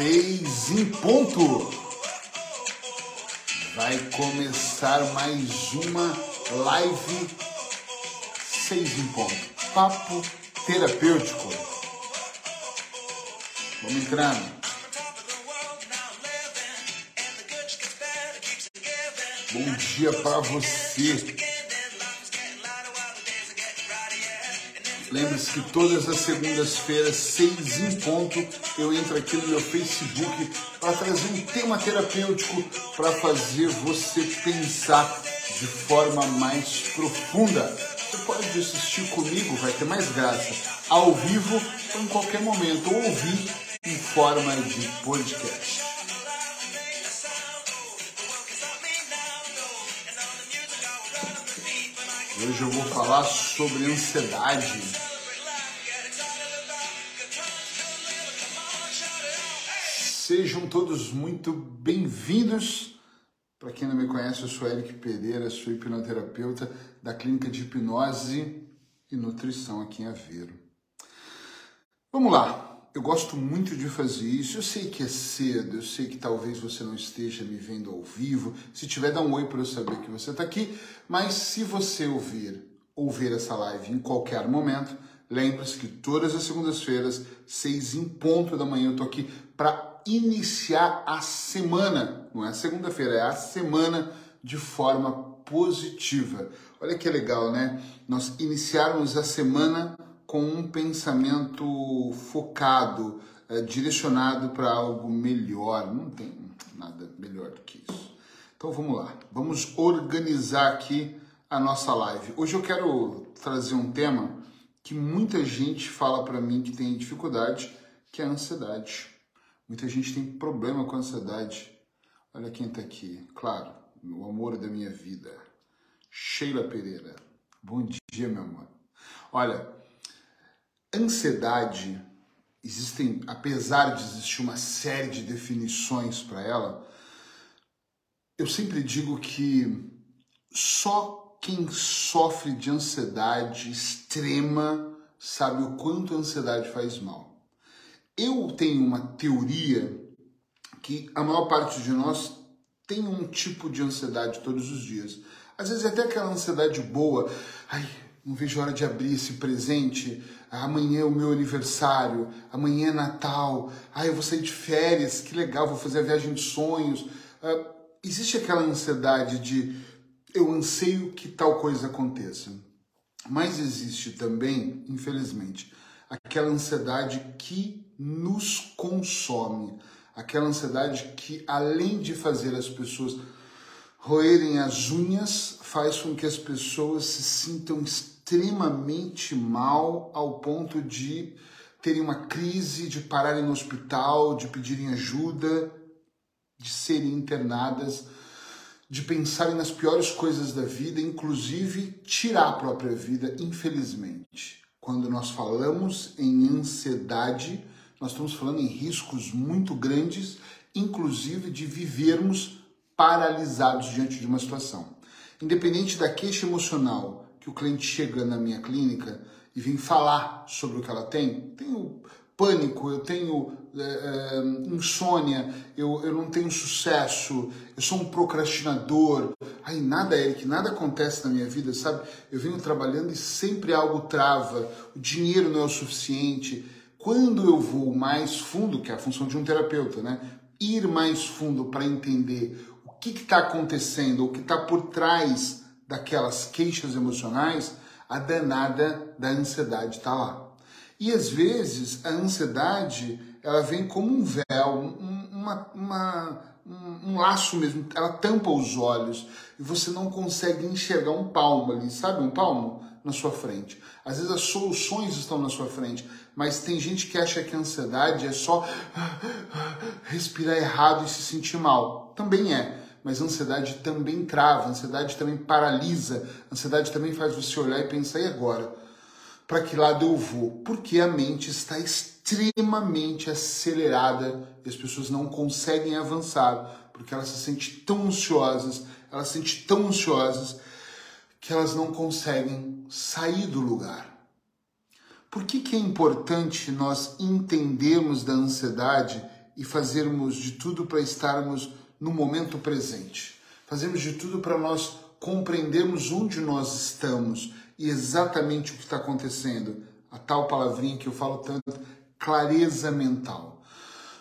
Seis em ponto. Vai começar mais uma live seis em ponto. Papo terapêutico. Vamos entrando. Bom dia para você. Lembre-se que todas as segundas-feiras, seis em ponto, eu entro aqui no meu Facebook para trazer um tema terapêutico para fazer você pensar de forma mais profunda. Você pode assistir comigo, vai ter mais graça, ao vivo ou em qualquer momento, ou ouvir em forma de podcast. Hoje eu vou falar sobre ansiedade. Sejam todos muito bem-vindos. Para quem não me conhece, eu sou Eric Pereira, sou hipnoterapeuta da Clínica de Hipnose e Nutrição aqui em Aveiro. Vamos lá, eu gosto muito de fazer isso. Eu sei que é cedo, eu sei que talvez você não esteja me vendo ao vivo. Se tiver, dá um oi para eu saber que você está aqui. Mas se você ouvir ouvir essa live em qualquer momento, lembre-se que todas as segundas-feiras, seis em ponto da manhã, eu estou aqui para iniciar a semana. Não é segunda-feira, é a semana de forma positiva. Olha que legal, né? Nós iniciarmos a semana com um pensamento focado, é, direcionado para algo melhor. Não tem nada melhor do que isso. Então vamos lá, vamos organizar aqui a nossa live. Hoje eu quero trazer um tema que muita gente fala para mim que tem dificuldade, que é a ansiedade. Muita gente tem problema com a ansiedade. Olha quem está aqui, claro, o amor da minha vida, Sheila Pereira. Bom dia, meu amor. Olha, Ansiedade, existem, apesar de existir uma série de definições para ela, eu sempre digo que só quem sofre de ansiedade extrema sabe o quanto a ansiedade faz mal. Eu tenho uma teoria que a maior parte de nós tem um tipo de ansiedade todos os dias. Às vezes até aquela ansiedade boa, ai, não vejo hora de abrir esse presente, amanhã é o meu aniversário, amanhã é Natal, ah, eu vou sair de férias, que legal, vou fazer a viagem de sonhos. Uh, existe aquela ansiedade de eu anseio que tal coisa aconteça. Mas existe também, infelizmente, aquela ansiedade que nos consome, aquela ansiedade que, além de fazer as pessoas roerem as unhas, faz com que as pessoas se sintam extremamente mal ao ponto de terem uma crise, de pararem no hospital, de pedirem ajuda, de serem internadas, de pensarem nas piores coisas da vida, inclusive tirar a própria vida, infelizmente. Quando nós falamos em ansiedade, nós estamos falando em riscos muito grandes, inclusive de vivermos paralisados diante de uma situação. Independente da queixa emocional que o cliente chega na minha clínica e vem falar sobre o que ela tem, tenho pânico, eu tenho é, é, insônia, eu, eu não tenho sucesso, eu sou um procrastinador. Aí nada, Eric, nada acontece na minha vida, sabe? Eu venho trabalhando e sempre algo trava, o dinheiro não é o suficiente. Quando eu vou mais fundo, que é a função de um terapeuta, né? Ir mais fundo para entender o que está acontecendo, o que está por trás daquelas queixas emocionais, a danada da ansiedade está lá. E às vezes a ansiedade ela vem como um véu, um, uma, uma, um, um, laço mesmo, ela tampa os olhos e você não consegue enxergar um palmo ali, sabe? Um palmo na sua frente. Às vezes as soluções estão na sua frente, mas tem gente que acha que a ansiedade é só respirar errado e se sentir mal. Também é mas ansiedade também trava, ansiedade também paralisa, ansiedade também faz você olhar e pensar, e agora? Para que lado eu vou? Porque a mente está extremamente acelerada e as pessoas não conseguem avançar, porque elas se sentem tão ansiosas, elas se sentem tão ansiosas que elas não conseguem sair do lugar. Por que, que é importante nós entendermos da ansiedade e fazermos de tudo para estarmos no momento presente. Fazemos de tudo para nós compreendermos onde nós estamos e exatamente o que está acontecendo. A tal palavrinha que eu falo tanto, clareza mental.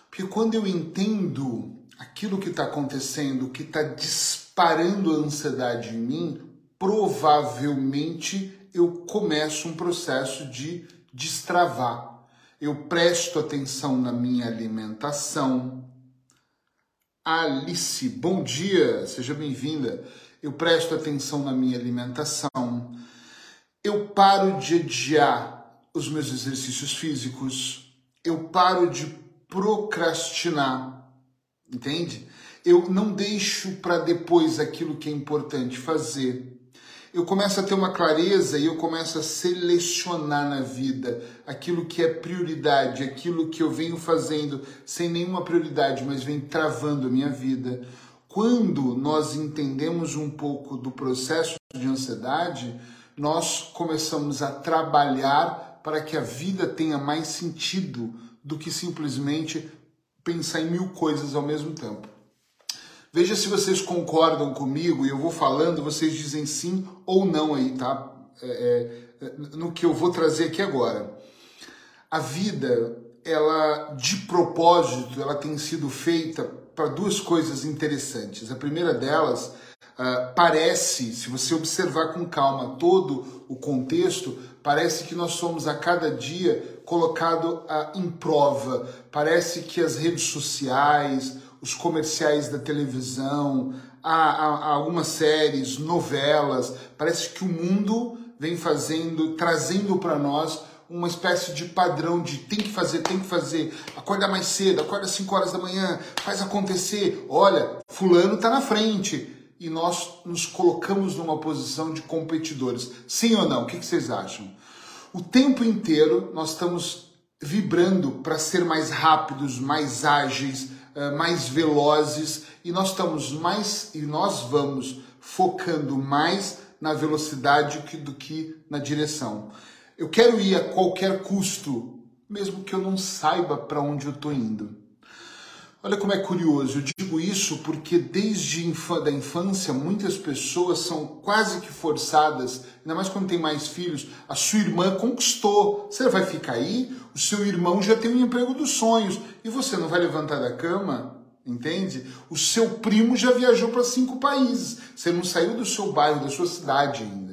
Porque quando eu entendo aquilo que está acontecendo, que está disparando a ansiedade em mim, provavelmente eu começo um processo de destravar. Eu presto atenção na minha alimentação. Alice, bom dia, seja bem-vinda. Eu presto atenção na minha alimentação. Eu paro de adiar os meus exercícios físicos. Eu paro de procrastinar. Entende? Eu não deixo para depois aquilo que é importante fazer eu começo a ter uma clareza e eu começo a selecionar na vida aquilo que é prioridade, aquilo que eu venho fazendo sem nenhuma prioridade, mas vem travando a minha vida. Quando nós entendemos um pouco do processo de ansiedade, nós começamos a trabalhar para que a vida tenha mais sentido do que simplesmente pensar em mil coisas ao mesmo tempo. Veja se vocês concordam comigo e eu vou falando, vocês dizem sim ou não aí, tá? É, é, no que eu vou trazer aqui agora. A vida, ela de propósito, ela tem sido feita para duas coisas interessantes. A primeira delas uh, parece, se você observar com calma todo o contexto, parece que nós somos a cada dia colocado uh, em prova. Parece que as redes sociais, os comerciais da televisão, há, há, há algumas séries, novelas. Parece que o mundo vem fazendo, trazendo para nós uma espécie de padrão de tem que fazer, tem que fazer, acorda mais cedo, acorda às 5 horas da manhã, faz acontecer, olha, fulano está na frente. E nós nos colocamos numa posição de competidores. Sim ou não? O que vocês acham? O tempo inteiro nós estamos vibrando para ser mais rápidos, mais ágeis, mais velozes e nós estamos mais e nós vamos focando mais na velocidade do que na direção. Eu quero ir a qualquer custo, mesmo que eu não saiba para onde eu estou indo. Olha como é curioso, eu digo isso porque desde a infância muitas pessoas são quase que forçadas, ainda mais quando tem mais filhos, a sua irmã conquistou. Você vai ficar aí? O seu irmão já tem um emprego dos sonhos e você não vai levantar da cama? Entende? O seu primo já viajou para cinco países. Você não saiu do seu bairro, da sua cidade ainda.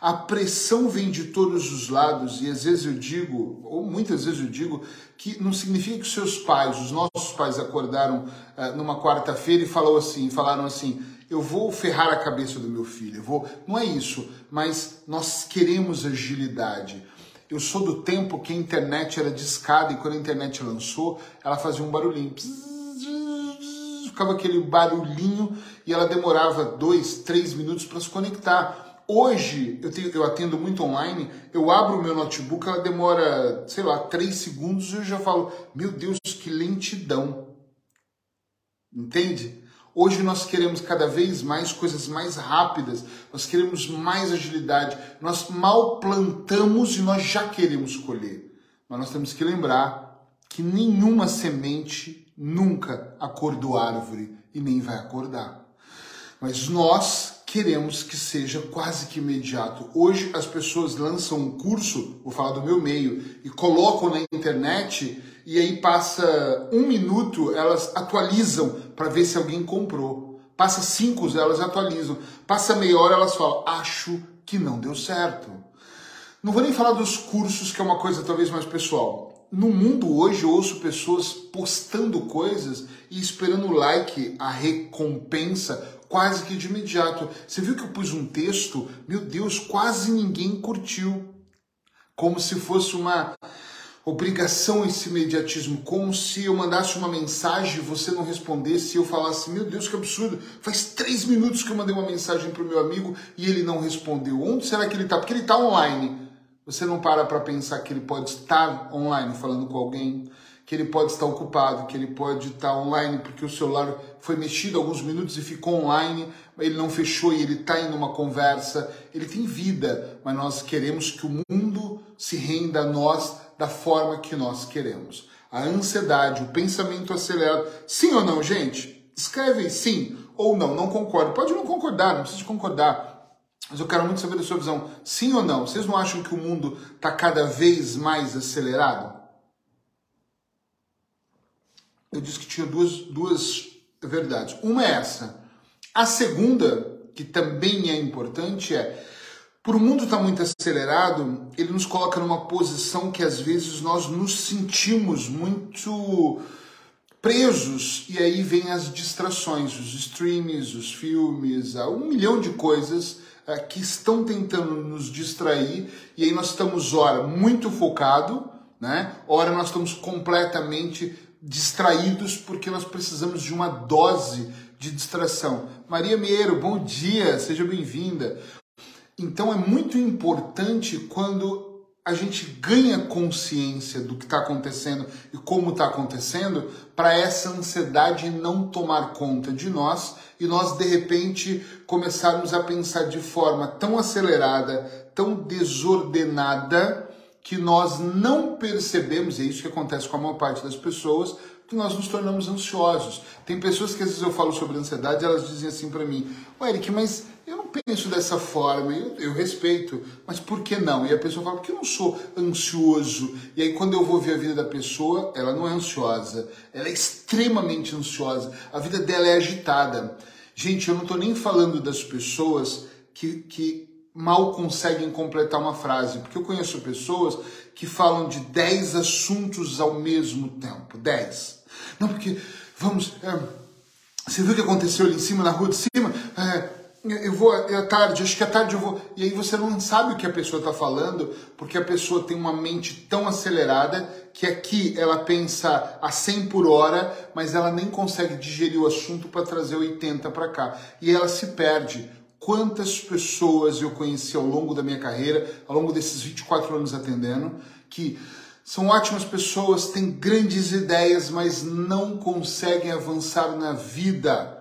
A pressão vem de todos os lados e às vezes eu digo, ou muitas vezes eu digo, que não significa que seus pais, os nossos pais acordaram uh, numa quarta-feira e falou assim, falaram assim, eu vou ferrar a cabeça do meu filho, eu vou. Não é isso, mas nós queremos agilidade. Eu sou do tempo que a internet era discada e quando a internet lançou, ela fazia um barulhinho. Ficava aquele barulhinho e ela demorava dois, três minutos para se conectar. Hoje, eu, tenho, eu atendo muito online, eu abro o meu notebook, ela demora, sei lá, três segundos e eu já falo, meu Deus, que lentidão. Entende? Hoje nós queremos cada vez mais coisas mais rápidas, nós queremos mais agilidade. Nós mal plantamos e nós já queremos colher. Mas nós temos que lembrar que nenhuma semente nunca acordou árvore e nem vai acordar. Mas nós queremos que seja quase que imediato. Hoje as pessoas lançam um curso, vou falar do meu meio, e colocam na internet e aí passa um minuto, elas atualizam para ver se alguém comprou. Passa cinco, elas atualizam. Passa meia hora, elas falam, acho que não deu certo. Não vou nem falar dos cursos, que é uma coisa talvez mais pessoal. No mundo hoje eu ouço pessoas postando coisas e esperando o like, a recompensa, quase que de imediato. Você viu que eu pus um texto? Meu Deus, quase ninguém curtiu. Como se fosse uma obrigação esse imediatismo, como se eu mandasse uma mensagem e você não respondesse e eu falasse, meu Deus, que absurdo, faz três minutos que eu mandei uma mensagem para o meu amigo e ele não respondeu. Onde será que ele está? Porque ele está online. Você não para para pensar que ele pode estar online falando com alguém, que ele pode estar ocupado, que ele pode estar online porque o celular foi mexido alguns minutos e ficou online, ele não fechou e ele está em uma conversa. Ele tem vida, mas nós queremos que o mundo se renda a nós da forma que nós queremos. A ansiedade, o pensamento acelerado. Sim ou não, gente? Escreve aí sim ou não, não concordo. Pode não concordar, não precisa concordar. Mas eu quero muito saber da sua visão. Sim ou não? Vocês não acham que o mundo está cada vez mais acelerado? Eu disse que tinha duas, duas verdades. Uma é essa. A segunda, que também é importante, é por o mundo estar tá muito acelerado, ele nos coloca numa posição que às vezes nós nos sentimos muito presos e aí vem as distrações, os streams, os filmes, um milhão de coisas é, que estão tentando nos distrair e aí nós estamos ora muito focado, né? Ora nós estamos completamente distraídos porque nós precisamos de uma dose de distração. Maria Meiro, bom dia, seja bem-vinda. Então é muito importante quando a gente ganha consciência do que está acontecendo e como está acontecendo, para essa ansiedade não tomar conta de nós e nós de repente começarmos a pensar de forma tão acelerada, tão desordenada, que nós não percebemos, e é isso que acontece com a maior parte das pessoas, que nós nos tornamos ansiosos. Tem pessoas que às vezes eu falo sobre ansiedade, elas dizem assim para mim: "O Eric, mas eu não penso dessa forma, eu, eu, respeito, mas por que não?" E a pessoa fala: "Porque eu não sou ansioso". E aí quando eu vou ver a vida da pessoa, ela não é ansiosa, ela é extremamente ansiosa. A vida dela é agitada. Gente, eu não estou nem falando das pessoas que, que mal conseguem completar uma frase, porque eu conheço pessoas que falam de 10 assuntos ao mesmo tempo. 10. Não, porque, vamos, é, você viu o que aconteceu ali em cima, na rua de cima? É, eu vou, é à tarde, acho que à tarde eu vou. E aí você não sabe o que a pessoa está falando, porque a pessoa tem uma mente tão acelerada que aqui ela pensa a 100 por hora, mas ela nem consegue digerir o assunto para trazer 80 para cá. E ela se perde. Quantas pessoas eu conheci ao longo da minha carreira, ao longo desses 24 anos atendendo, que são ótimas pessoas, têm grandes ideias, mas não conseguem avançar na vida.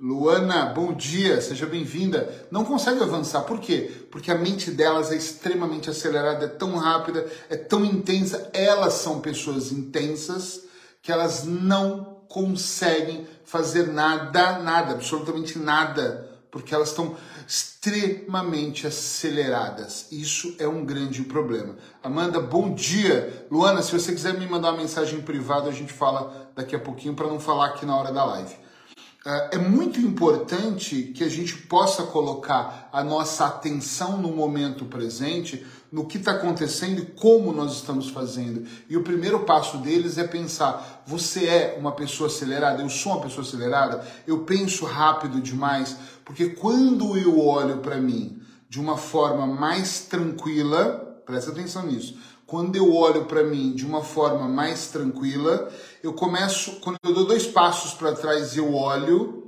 Luana, bom dia, seja bem-vinda. Não consegue avançar, por quê? Porque a mente delas é extremamente acelerada, é tão rápida, é tão intensa. Elas são pessoas intensas que elas não conseguem fazer nada, nada, absolutamente nada, porque elas estão extremamente aceleradas. Isso é um grande problema. Amanda, bom dia. Luana, se você quiser me mandar uma mensagem privada, a gente fala daqui a pouquinho para não falar aqui na hora da live. Ah, é muito importante que a gente possa colocar a nossa atenção no momento presente, no que está acontecendo e como nós estamos fazendo. E o primeiro passo deles é pensar: você é uma pessoa acelerada? Eu sou uma pessoa acelerada? Eu penso rápido demais? Porque quando eu olho para mim de uma forma mais tranquila, presta atenção nisso. Quando eu olho para mim de uma forma mais tranquila, eu começo, quando eu dou dois passos para trás, eu olho.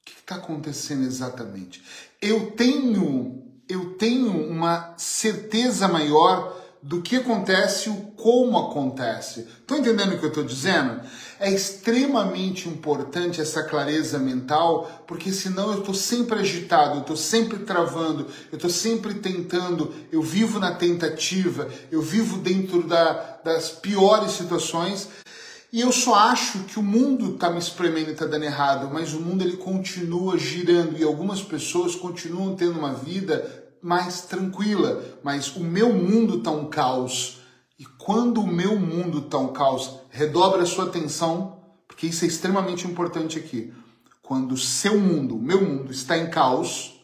O que está acontecendo exatamente? Eu tenho, eu tenho uma certeza maior do que acontece e como acontece. Estão entendendo o que eu estou dizendo? É extremamente importante essa clareza mental, porque senão eu estou sempre agitado, eu estou sempre travando, eu estou sempre tentando, eu vivo na tentativa, eu vivo dentro da, das piores situações. E eu só acho que o mundo está me espremendo e está dando errado, mas o mundo ele continua girando e algumas pessoas continuam tendo uma vida mais tranquila, mas o meu mundo está um caos. E quando o meu mundo está um caos, redobre a sua atenção, porque isso é extremamente importante aqui. Quando o seu mundo, o meu mundo, está em caos,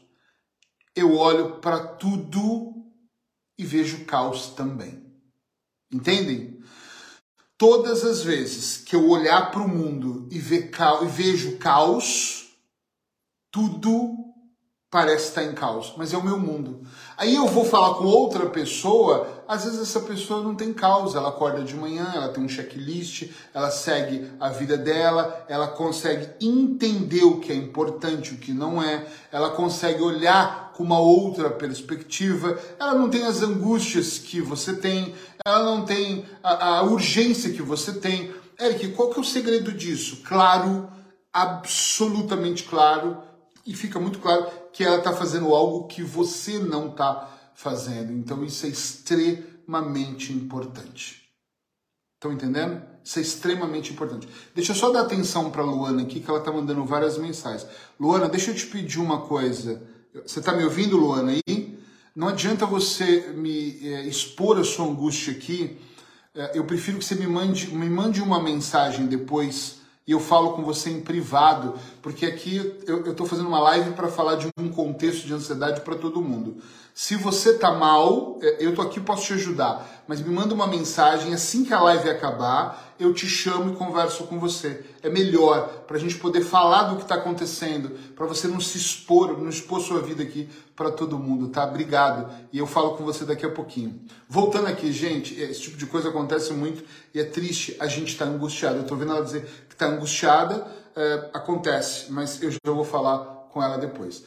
eu olho para tudo e vejo caos também. Entendem? Todas as vezes que eu olhar para o mundo e, e vejo caos, tudo parece estar em caos, mas é o meu mundo. Aí eu vou falar com outra pessoa, às vezes essa pessoa não tem causa, ela acorda de manhã, ela tem um checklist, ela segue a vida dela, ela consegue entender o que é importante, o que não é, ela consegue olhar com uma outra perspectiva, ela não tem as angústias que você tem, ela não tem a, a urgência que você tem. Eric, qual que é o segredo disso? Claro, absolutamente claro, e fica muito claro que ela está fazendo algo que você não está fazendo. Então isso é extremamente importante. Estão entendendo? Isso é extremamente importante. Deixa eu só dar atenção para Luana aqui, que ela está mandando várias mensagens. Luana, deixa eu te pedir uma coisa. Você está me ouvindo, Luana, aí? Não adianta você me é, expor a sua angústia aqui. É, eu prefiro que você me mande, me mande uma mensagem depois e eu falo com você em privado, porque aqui eu estou fazendo uma live para falar de um contexto de ansiedade para todo mundo. Se você tá mal, é, eu tô aqui posso te ajudar, mas me manda uma mensagem assim que a live acabar, eu te chamo e converso com você. É melhor para a gente poder falar do que está acontecendo, para você não se expor, não expor sua vida aqui para todo mundo, tá? Obrigado. E eu falo com você daqui a pouquinho. Voltando aqui, gente, esse tipo de coisa acontece muito e é triste a gente estar tá angustiado. Eu tô vendo ela dizer que está angustiada, é, acontece, mas eu já vou falar com ela depois.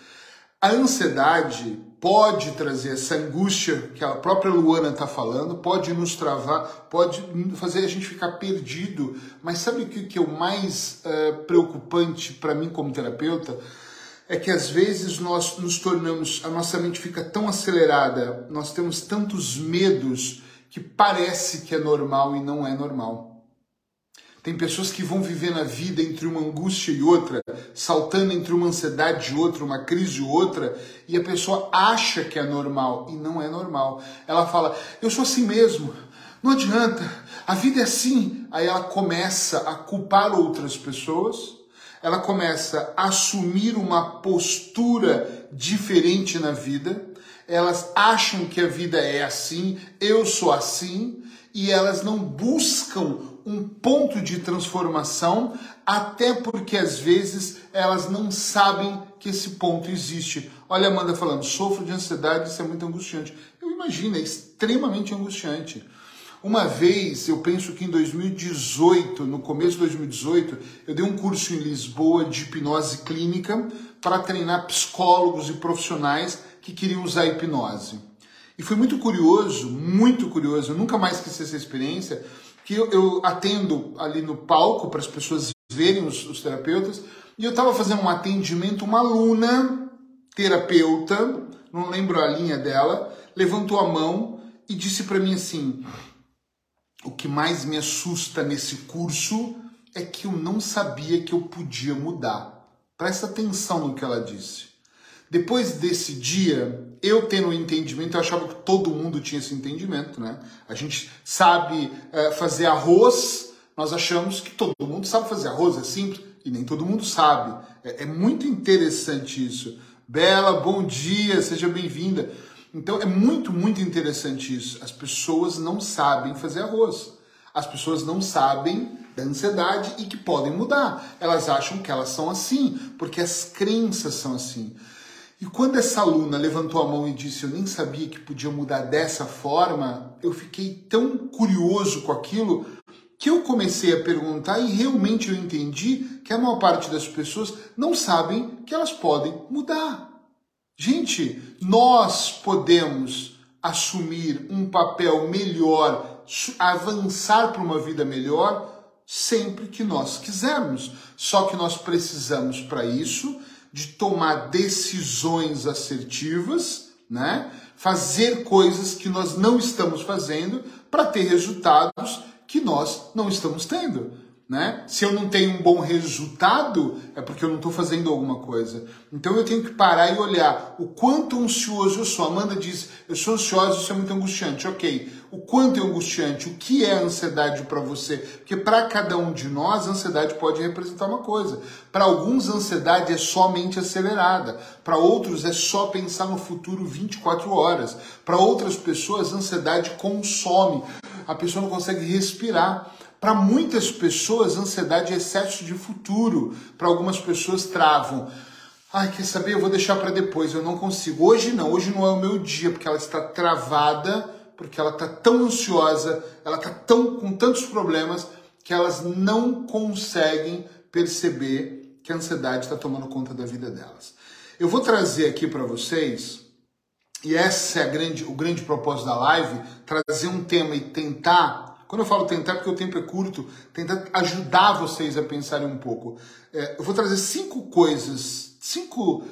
A ansiedade pode trazer essa angústia que a própria Luana está falando, pode nos travar, pode fazer a gente ficar perdido. Mas sabe o que, é o mais uh, preocupante para mim como terapeuta? É que às vezes nós nos tornamos, a nossa mente fica tão acelerada, nós temos tantos medos que parece que é normal e não é normal. Tem pessoas que vão viver na vida entre uma angústia e outra, saltando entre uma ansiedade e outra, uma crise e outra, e a pessoa acha que é normal e não é normal. Ela fala: "Eu sou assim mesmo. Não adianta. A vida é assim". Aí ela começa a culpar outras pessoas. Ela começa a assumir uma postura diferente na vida. Elas acham que a vida é assim, eu sou assim, e elas não buscam um ponto de transformação, até porque às vezes elas não sabem que esse ponto existe. Olha a Amanda falando, sofro de ansiedade, isso é muito angustiante. Eu imagino, é extremamente angustiante. Uma vez, eu penso que em 2018, no começo de 2018, eu dei um curso em Lisboa de hipnose clínica para treinar psicólogos e profissionais que queriam usar hipnose. E foi muito curioso, muito curioso, eu nunca mais esqueci essa experiência, que eu, eu atendo ali no palco para as pessoas verem os, os terapeutas, e eu estava fazendo um atendimento, uma aluna terapeuta, não lembro a linha dela, levantou a mão e disse para mim assim: o que mais me assusta nesse curso é que eu não sabia que eu podia mudar. Presta atenção no que ela disse. Depois desse dia, eu tendo o um entendimento, eu achava que todo mundo tinha esse entendimento, né? A gente sabe é, fazer arroz, nós achamos que todo mundo sabe fazer arroz, é simples, e nem todo mundo sabe. É, é muito interessante isso. Bela, bom dia, seja bem-vinda. Então é muito, muito interessante isso. As pessoas não sabem fazer arroz. As pessoas não sabem da ansiedade e que podem mudar. Elas acham que elas são assim, porque as crenças são assim. E quando essa aluna levantou a mão e disse eu nem sabia que podia mudar dessa forma, eu fiquei tão curioso com aquilo que eu comecei a perguntar e realmente eu entendi que a maior parte das pessoas não sabem que elas podem mudar. Gente, nós podemos assumir um papel melhor, avançar para uma vida melhor sempre que nós quisermos. Só que nós precisamos para isso de tomar decisões assertivas, né? Fazer coisas que nós não estamos fazendo para ter resultados que nós não estamos tendo. Né? Se eu não tenho um bom resultado, é porque eu não estou fazendo alguma coisa. Então eu tenho que parar e olhar o quanto ansioso eu sou. Amanda diz: eu sou ansiosa, isso é muito angustiante. Ok, o quanto é angustiante? O que é ansiedade para você? Porque para cada um de nós, ansiedade pode representar uma coisa. Para alguns, ansiedade é somente acelerada. Para outros, é só pensar no futuro 24 horas. Para outras pessoas, ansiedade consome. A pessoa não consegue respirar. Para muitas pessoas, ansiedade é excesso de futuro. Para algumas pessoas, travam. Ai, quer saber? Eu vou deixar para depois. Eu não consigo. Hoje não. Hoje não é o meu dia, porque ela está travada, porque ela está tão ansiosa, ela está tão com tantos problemas que elas não conseguem perceber que a ansiedade está tomando conta da vida delas. Eu vou trazer aqui para vocês, e esse é grande, o grande propósito da live, trazer um tema e tentar quando eu falo tentar, porque o tempo é curto, tentar ajudar vocês a pensarem um pouco. É, eu vou trazer cinco coisas, cinco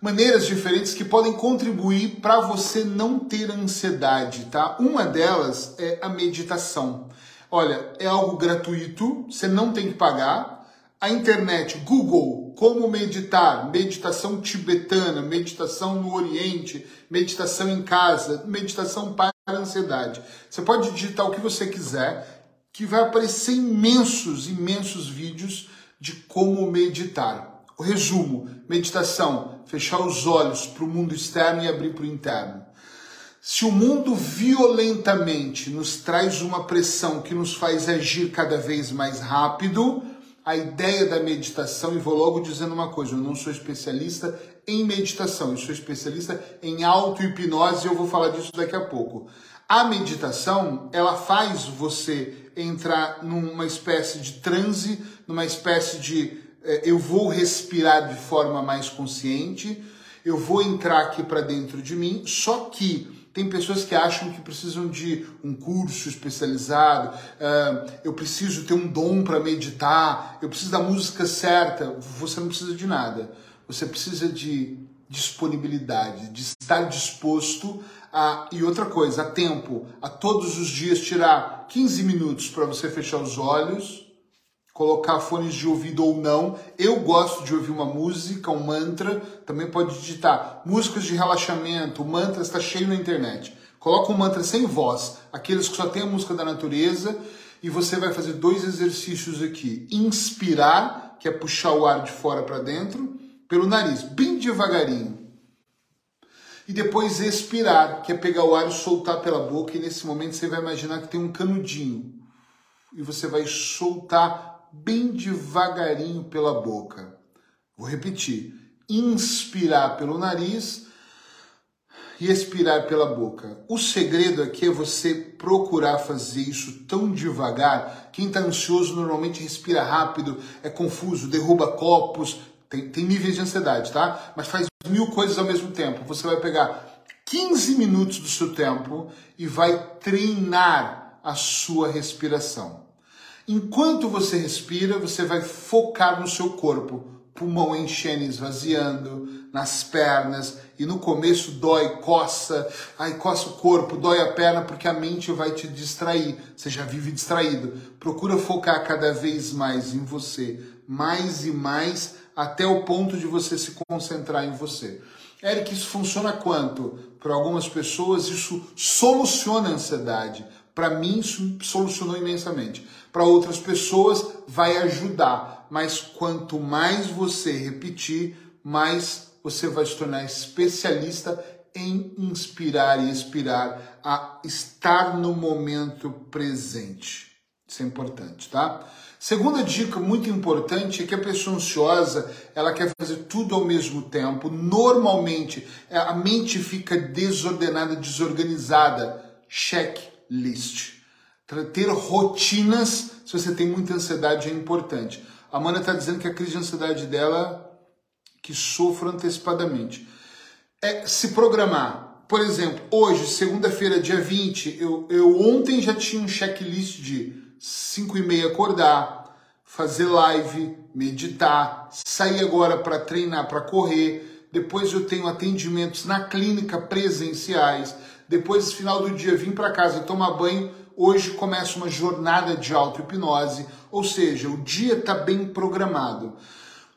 maneiras diferentes que podem contribuir para você não ter ansiedade, tá? Uma delas é a meditação. Olha, é algo gratuito, você não tem que pagar. A internet, Google, como meditar, meditação tibetana, meditação no Oriente, meditação em casa, meditação para ansiedade. Você pode digitar o que você quiser, que vai aparecer imensos, imensos vídeos de como meditar. O resumo: meditação, fechar os olhos para o mundo externo e abrir para o interno. Se o mundo violentamente nos traz uma pressão que nos faz agir cada vez mais rápido, a ideia da meditação, e vou logo dizendo uma coisa, eu não sou especialista em meditação, eu sou especialista em auto-hipnose e eu vou falar disso daqui a pouco. A meditação, ela faz você entrar numa espécie de transe, numa espécie de eu vou respirar de forma mais consciente, eu vou entrar aqui para dentro de mim, só que tem pessoas que acham que precisam de um curso especializado, uh, eu preciso ter um dom para meditar, eu preciso da música certa. Você não precisa de nada. Você precisa de disponibilidade, de estar disposto a. E outra coisa, a tempo, a todos os dias tirar 15 minutos para você fechar os olhos colocar fones de ouvido ou não. Eu gosto de ouvir uma música, um mantra. Também pode digitar músicas de relaxamento, mantra está cheio na internet. Coloca um mantra sem voz, aqueles que só tem a música da natureza, e você vai fazer dois exercícios aqui. Inspirar, que é puxar o ar de fora para dentro, pelo nariz, bem devagarinho. E depois expirar, que é pegar o ar e soltar pela boca, e nesse momento você vai imaginar que tem um canudinho. E você vai soltar bem devagarinho pela boca. Vou repetir: inspirar pelo nariz e expirar pela boca. O segredo aqui é você procurar fazer isso tão devagar. Quem está ansioso normalmente respira rápido, é confuso, derruba copos, tem, tem níveis de ansiedade, tá? Mas faz mil coisas ao mesmo tempo. Você vai pegar 15 minutos do seu tempo e vai treinar a sua respiração. Enquanto você respira, você vai focar no seu corpo. Pulmão enchendo, esvaziando, nas pernas. E no começo dói, coça, ai, coça o corpo, dói a perna, porque a mente vai te distrair. Você já vive distraído. Procura focar cada vez mais em você. Mais e mais, até o ponto de você se concentrar em você. Eric, isso funciona quanto? Para algumas pessoas, isso soluciona a ansiedade. Para mim, isso solucionou imensamente para outras pessoas vai ajudar, mas quanto mais você repetir, mais você vai se tornar especialista em inspirar e expirar, a estar no momento presente. Isso é importante, tá? Segunda dica muito importante é que a pessoa ansiosa, ela quer fazer tudo ao mesmo tempo. Normalmente, a mente fica desordenada, desorganizada. Checklist. Ter rotinas, se você tem muita ansiedade, é importante. A Amanda está dizendo que a crise de ansiedade dela, que sofre antecipadamente. É se programar. Por exemplo, hoje, segunda-feira, dia 20, eu, eu ontem já tinha um checklist de 5 e meia acordar, fazer live, meditar, sair agora para treinar, para correr. Depois eu tenho atendimentos na clínica presenciais. Depois, no final do dia, vim para casa tomar banho Hoje começa uma jornada de auto-hipnose, ou seja, o dia está bem programado.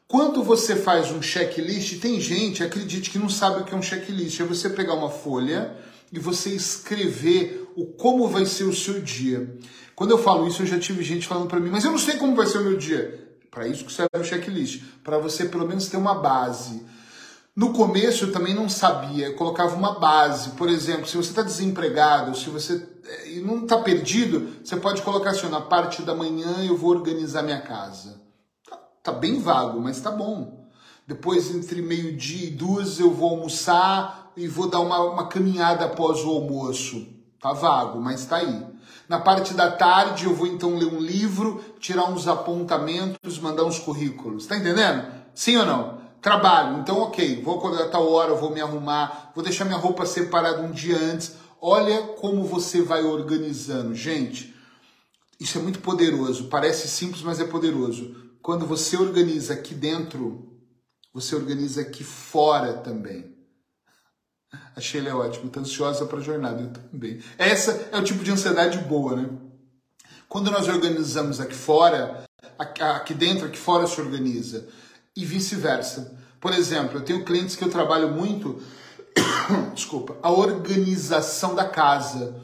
Quando você faz um checklist, tem gente, acredite, que não sabe o que é um checklist. É você pegar uma folha e você escrever o como vai ser o seu dia. Quando eu falo isso, eu já tive gente falando para mim, mas eu não sei como vai ser o meu dia. Para isso que serve o checklist, para você pelo menos ter uma base. No começo eu também não sabia, eu colocava uma base. Por exemplo, se você está desempregado, se você é, não está perdido, você pode colocar assim: na parte da manhã eu vou organizar minha casa. Tá, tá bem vago, mas tá bom. Depois, entre meio-dia e duas, eu vou almoçar e vou dar uma, uma caminhada após o almoço. Tá vago, mas tá aí. Na parte da tarde, eu vou então ler um livro, tirar uns apontamentos, mandar uns currículos. Tá entendendo? Sim ou não? Trabalho, então ok, vou acordar tal hora, vou me arrumar, vou deixar minha roupa separada um dia antes. Olha como você vai organizando. Gente, isso é muito poderoso. Parece simples, mas é poderoso. Quando você organiza aqui dentro, você organiza aqui fora também. Achei ele ótimo, tá ansiosa para a jornada, eu também. Essa é o tipo de ansiedade boa, né? Quando nós organizamos aqui fora, aqui dentro, aqui fora se organiza. E vice-versa. Por exemplo, eu tenho clientes que eu trabalho muito, desculpa, a organização da casa.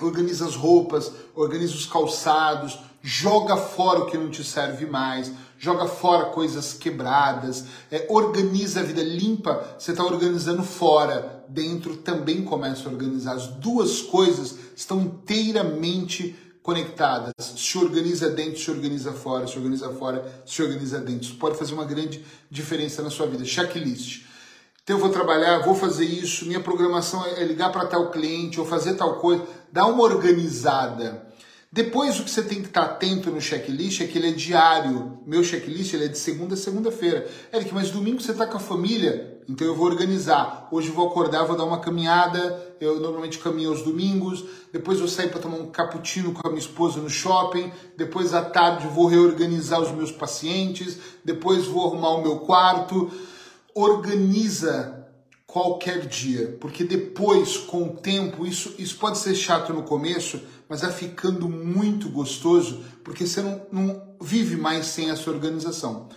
Organiza as roupas, organiza os calçados, joga fora o que não te serve mais, joga fora coisas quebradas, é, organiza a vida limpa, você está organizando fora, dentro também começa a organizar. As duas coisas estão inteiramente conectadas. Se organiza dentro, se organiza fora, se organiza fora, se organiza dentro. Isso pode fazer uma grande diferença na sua vida. Checklist. Então eu vou trabalhar, vou fazer isso, minha programação é ligar para tal cliente ou fazer tal coisa. Dá uma organizada. Depois, o que você tem que estar atento no checklist é que ele é diário. Meu checklist ele é de segunda a segunda-feira. Eric, mas domingo você está com a família, então eu vou organizar. Hoje eu vou acordar, vou dar uma caminhada. Eu normalmente caminho aos domingos. Depois vou sair para tomar um cappuccino com a minha esposa no shopping. Depois à tarde vou reorganizar os meus pacientes. Depois vou arrumar o meu quarto. Organiza qualquer dia, porque depois, com o tempo, isso, isso pode ser chato no começo, mas vai ficando muito gostoso, porque você não, não vive mais sem essa organização.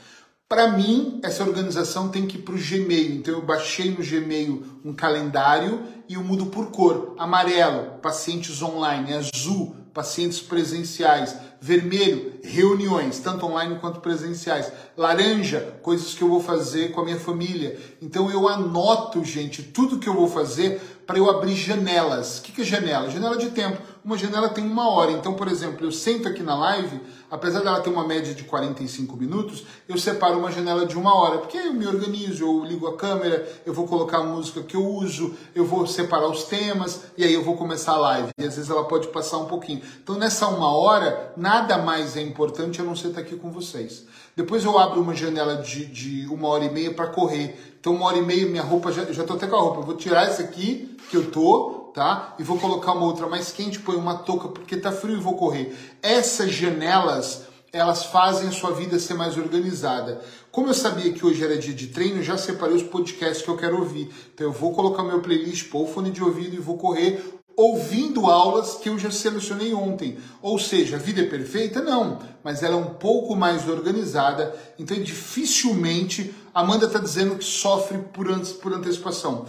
Para mim, essa organização tem que ir para o Gmail. Então eu baixei no Gmail um calendário e eu mudo por cor. Amarelo, pacientes online. Azul, pacientes presenciais. Vermelho, reuniões, tanto online quanto presenciais. Laranja, coisas que eu vou fazer com a minha família. Então eu anoto, gente, tudo que eu vou fazer para eu abrir janelas. O que é janela? Janela de tempo. Uma janela tem uma hora. Então, por exemplo, eu sento aqui na live, apesar dela ter uma média de 45 minutos, eu separo uma janela de uma hora, porque eu me organizo, eu ligo a câmera, eu vou colocar a música que eu uso, eu vou separar os temas e aí eu vou começar a live. E às vezes ela pode passar um pouquinho. Então, nessa uma hora, nada mais é importante a não ser estar aqui com vocês. Depois eu abro uma janela de, de uma hora e meia para correr. Então, uma hora e meia, minha roupa, já, já tô até com a roupa. Eu vou tirar essa aqui, que eu tô, tá? E vou colocar uma outra mais quente, põe uma touca porque tá frio e vou correr. Essas janelas, elas fazem a sua vida ser mais organizada. Como eu sabia que hoje era dia de treino, já separei os podcasts que eu quero ouvir. Então eu vou colocar meu playlist, pôr o fone de ouvido e vou correr ouvindo aulas que eu já selecionei ontem. Ou seja, a vida é perfeita? Não, mas ela é um pouco mais organizada, então dificilmente Amanda está dizendo que sofre por, por antecipação.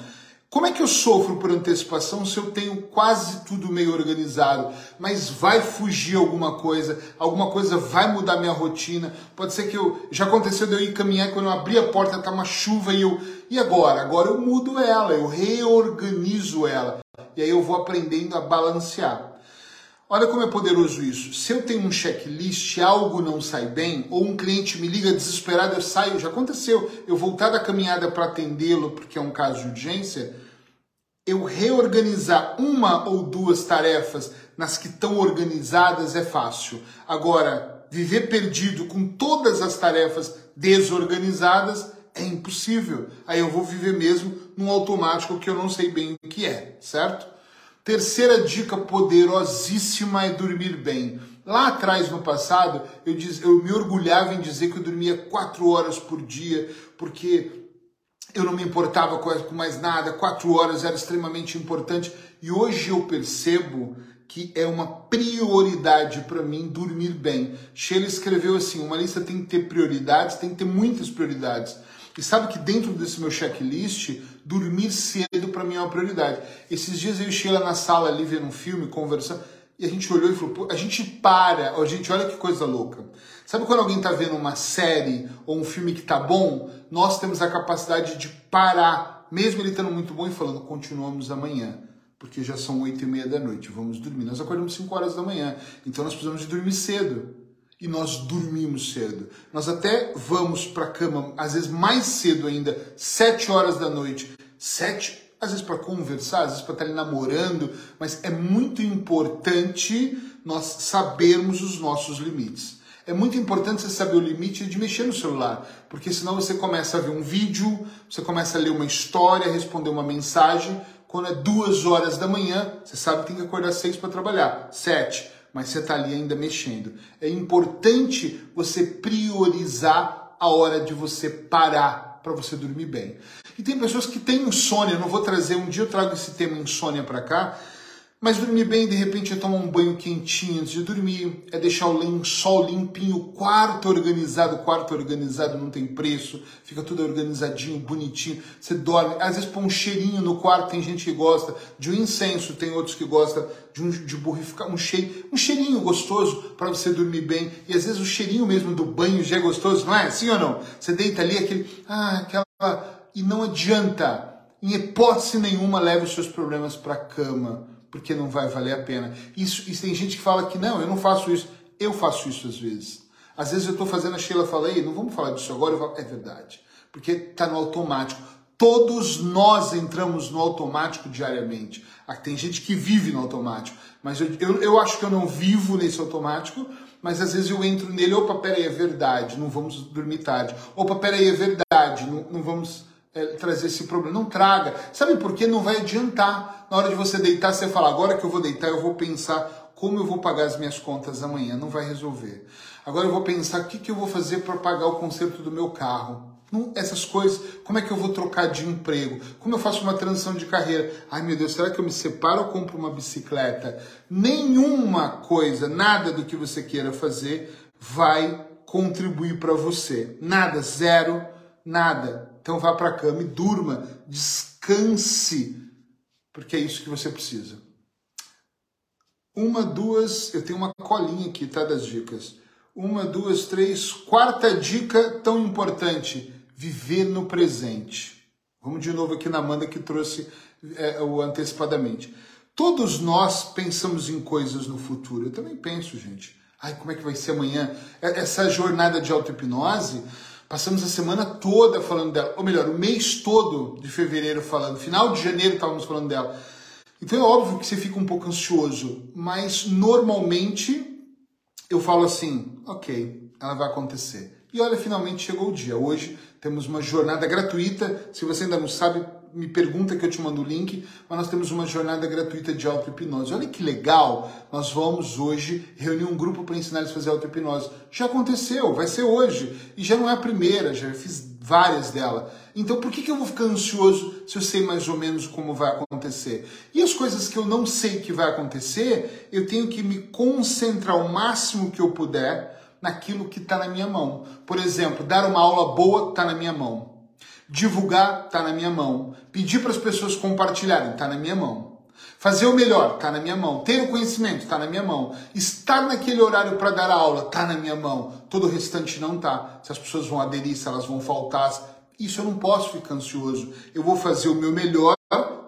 Como é que eu sofro por antecipação se eu tenho quase tudo meio organizado, mas vai fugir alguma coisa, alguma coisa vai mudar minha rotina? Pode ser que eu. Já aconteceu de eu ir caminhar quando eu abri a porta, tá uma chuva e eu. E agora? Agora eu mudo ela, eu reorganizo ela e aí eu vou aprendendo a balancear. Olha como é poderoso isso. Se eu tenho um checklist, algo não sai bem, ou um cliente me liga desesperado, eu saio, já aconteceu, eu voltar da caminhada para atendê-lo porque é um caso de urgência, eu reorganizar uma ou duas tarefas nas que estão organizadas é fácil. Agora, viver perdido com todas as tarefas desorganizadas é impossível. Aí eu vou viver mesmo num automático que eu não sei bem o que é, certo? Terceira dica poderosíssima é dormir bem. Lá atrás, no passado, eu, diz, eu me orgulhava em dizer que eu dormia quatro horas por dia, porque eu não me importava com mais nada, quatro horas era extremamente importante. E hoje eu percebo que é uma prioridade para mim dormir bem. Sheila escreveu assim: uma lista tem que ter prioridades, tem que ter muitas prioridades. E sabe que dentro desse meu checklist, dormir cedo para mim é uma prioridade. Esses dias eu e Sheila na sala ali vendo um filme, conversando, e a gente olhou e falou, a gente para, a gente olha que coisa louca. Sabe quando alguém está vendo uma série ou um filme que está bom? Nós temos a capacidade de parar, mesmo ele estando muito bom e falando, continuamos amanhã porque já são oito e meia da noite, vamos dormir. Nós acordamos 5 horas da manhã, então nós precisamos de dormir cedo e nós dormimos cedo. Nós até vamos para a cama, às vezes mais cedo ainda, sete horas da noite, sete, às vezes para conversar, às vezes para estar ali namorando, mas é muito importante nós sabermos os nossos limites. É muito importante você saber o limite de mexer no celular, porque senão você começa a ver um vídeo, você começa a ler uma história, responder uma mensagem. Quando é duas horas da manhã, você sabe que tem que acordar seis para trabalhar, sete mas você está ali ainda mexendo. É importante você priorizar a hora de você parar para você dormir bem. E tem pessoas que têm insônia, não vou trazer, um dia eu trago esse tema insônia para cá, Mas dormir bem, de repente, é tomar um banho quentinho antes de dormir, é deixar o lençol limpinho, o quarto organizado. O quarto organizado não tem preço, fica tudo organizadinho, bonitinho. Você dorme, às vezes põe um cheirinho no quarto, tem gente que gosta de um incenso, tem outros que gostam de um de borrificar, um, cheiro, um cheirinho gostoso para você dormir bem. E às vezes o cheirinho mesmo do banho já é gostoso, não é? Sim ou não? Você deita ali aquele, ah, aquela. E não adianta, em hipótese nenhuma, leve os seus problemas para a cama porque não vai valer a pena. Isso, isso tem gente que fala que não, eu não faço isso. Eu faço isso às vezes. Às vezes eu estou fazendo, a Sheila falei, não vamos falar disso agora, falo, é verdade. Porque está no automático. Todos nós entramos no automático diariamente. Ah, tem gente que vive no automático, mas eu, eu, eu acho que eu não vivo nesse automático, mas às vezes eu entro nele, opa, peraí, é verdade, não vamos dormir tarde. Opa, peraí, é verdade, não, não vamos é, trazer esse problema. Não traga. Sabe por quê? Não vai adiantar. Na hora de você deitar, você fala, agora que eu vou deitar, eu vou pensar como eu vou pagar as minhas contas amanhã. Não vai resolver. Agora eu vou pensar o que, que eu vou fazer para pagar o conserto do meu carro. Não, essas coisas, como é que eu vou trocar de emprego? Como eu faço uma transição de carreira? Ai meu Deus, será que eu me separo ou compro uma bicicleta? Nenhuma coisa, nada do que você queira fazer vai contribuir para você. Nada, zero, nada. Então vá para a cama e durma, descanse, porque é isso que você precisa. Uma, duas, eu tenho uma colinha aqui, tá? Das dicas. Uma, duas, três. Quarta dica tão importante: viver no presente. Vamos de novo aqui na Amanda que trouxe é, o antecipadamente. Todos nós pensamos em coisas no futuro. Eu também penso, gente. Ai, como é que vai ser amanhã? É, essa jornada de auto-hipnose Passamos a semana toda falando dela, ou melhor, o mês todo de fevereiro falando, final de janeiro estávamos falando dela. Então é óbvio que você fica um pouco ansioso, mas normalmente eu falo assim, ok, ela vai acontecer. E olha, finalmente chegou o dia. Hoje temos uma jornada gratuita. Se você ainda não sabe, me pergunta que eu te mando o link, mas nós temos uma jornada gratuita de auto-hipnose. Olha que legal! Nós vamos hoje reunir um grupo para ensinar eles a fazer auto-hipnose. Já aconteceu, vai ser hoje. E já não é a primeira, já fiz várias dela. Então por que, que eu vou ficar ansioso se eu sei mais ou menos como vai acontecer? E as coisas que eu não sei que vai acontecer, eu tenho que me concentrar o máximo que eu puder naquilo que está na minha mão. Por exemplo, dar uma aula boa está na minha mão. Divulgar está na minha mão. Pedir para as pessoas compartilharem está na minha mão. Fazer o melhor está na minha mão. Ter o conhecimento está na minha mão. Estar naquele horário para dar aula está na minha mão. Todo o restante não está. Se as pessoas vão aderir, se elas vão faltar. Isso eu não posso ficar ansioso. Eu vou fazer o meu melhor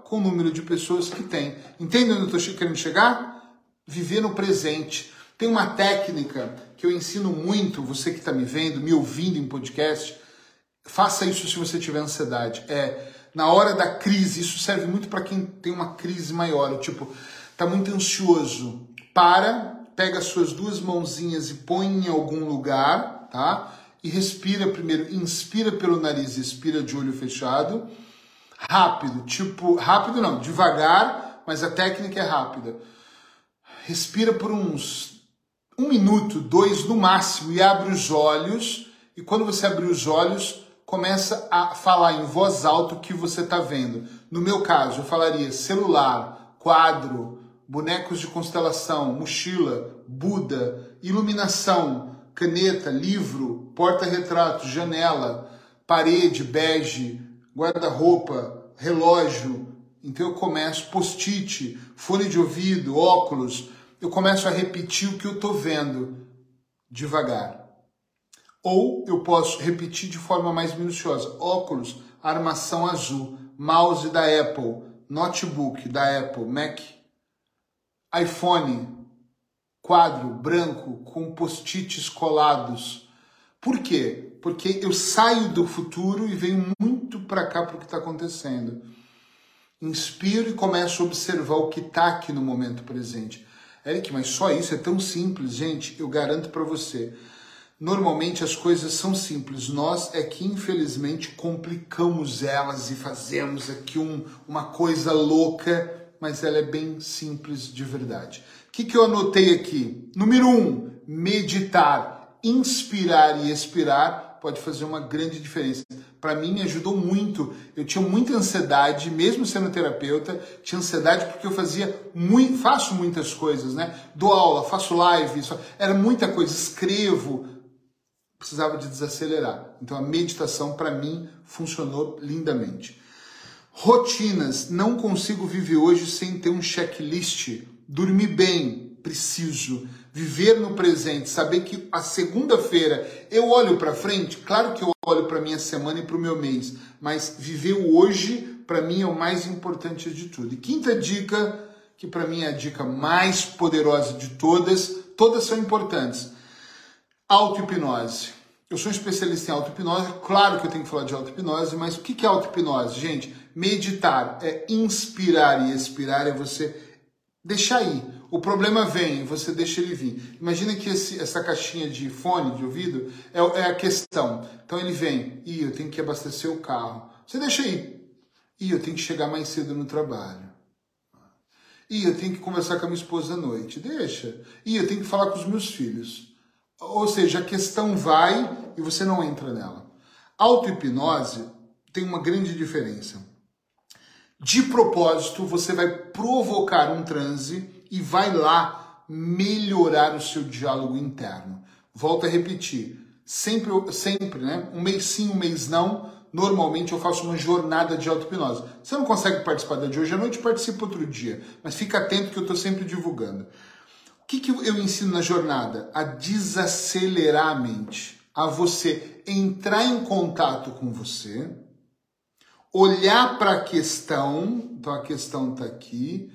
com o número de pessoas que tem. Entende onde eu estou querendo chegar? Viver no presente. Tem uma técnica que eu ensino muito, você que está me vendo, me ouvindo em podcast, Faça isso se você tiver ansiedade. É na hora da crise, isso serve muito para quem tem uma crise maior, tipo, tá muito ansioso. Para, pega as suas duas mãozinhas e põe em algum lugar, tá? E respira primeiro, inspira pelo nariz, expira de olho fechado. Rápido, tipo, rápido não, devagar, mas a técnica é rápida. Respira por uns um minuto, dois no máximo e abre os olhos. E quando você abrir os olhos, começa a falar em voz alta o que você está vendo. No meu caso, eu falaria celular, quadro, bonecos de constelação, mochila, Buda, iluminação, caneta, livro, porta-retrato, janela, parede, bege, guarda-roupa, relógio. Então eu começo post-it, fone de ouvido, óculos. Eu começo a repetir o que eu estou vendo devagar. Ou eu posso repetir de forma mais minuciosa: óculos, armação azul, mouse da Apple, notebook da Apple, Mac, iPhone, quadro branco com post-its colados. Por quê? Porque eu saio do futuro e venho muito para cá para o que está acontecendo. Inspiro e começo a observar o que está aqui no momento presente. Eric, mas só isso é tão simples, gente. Eu garanto para você. Normalmente as coisas são simples, nós é que infelizmente complicamos elas e fazemos aqui um, uma coisa louca, mas ela é bem simples de verdade. O que, que eu anotei aqui? Número um, meditar, inspirar e expirar pode fazer uma grande diferença. para mim me ajudou muito. Eu tinha muita ansiedade, mesmo sendo terapeuta, tinha ansiedade porque eu fazia muito, faço muitas coisas, né? Dou aula, faço live, era muita coisa, escrevo, precisava de desacelerar. Então a meditação para mim funcionou lindamente. Rotinas, não consigo viver hoje sem ter um checklist. Dormir bem, preciso viver no presente, saber que a segunda-feira eu olho para frente, claro que eu olho para minha semana e para o meu mês, mas viver o hoje para mim é o mais importante de tudo. E quinta dica, que para mim é a dica mais poderosa de todas, todas são importantes. Auto-hipnose. Eu sou um especialista em auto-hipnose, claro que eu tenho que falar de auto-hipnose, mas o que é auto-hipnose? Gente, meditar é inspirar e expirar, é você deixar ir o problema vem, você deixa ele vir. Imagina que esse, essa caixinha de fone de ouvido é, é, a questão. Então ele vem, e eu tenho que abastecer o carro. Você deixa aí. E eu tenho que chegar mais cedo no trabalho. E eu tenho que conversar com a minha esposa à noite. Deixa. E eu tenho que falar com os meus filhos. Ou seja, a questão vai e você não entra nela. Auto-hipnose tem uma grande diferença. De propósito, você vai provocar um transe e vai lá melhorar o seu diálogo interno. Volto a repetir, sempre, sempre, né? Um mês sim, um mês não. Normalmente eu faço uma jornada de auto-hipnose. Você não consegue participar da de hoje à noite, participa outro dia. Mas fica atento que eu estou sempre divulgando. O que, que eu ensino na jornada? A desacelerar a mente. A você entrar em contato com você, olhar para a questão, então a questão está aqui,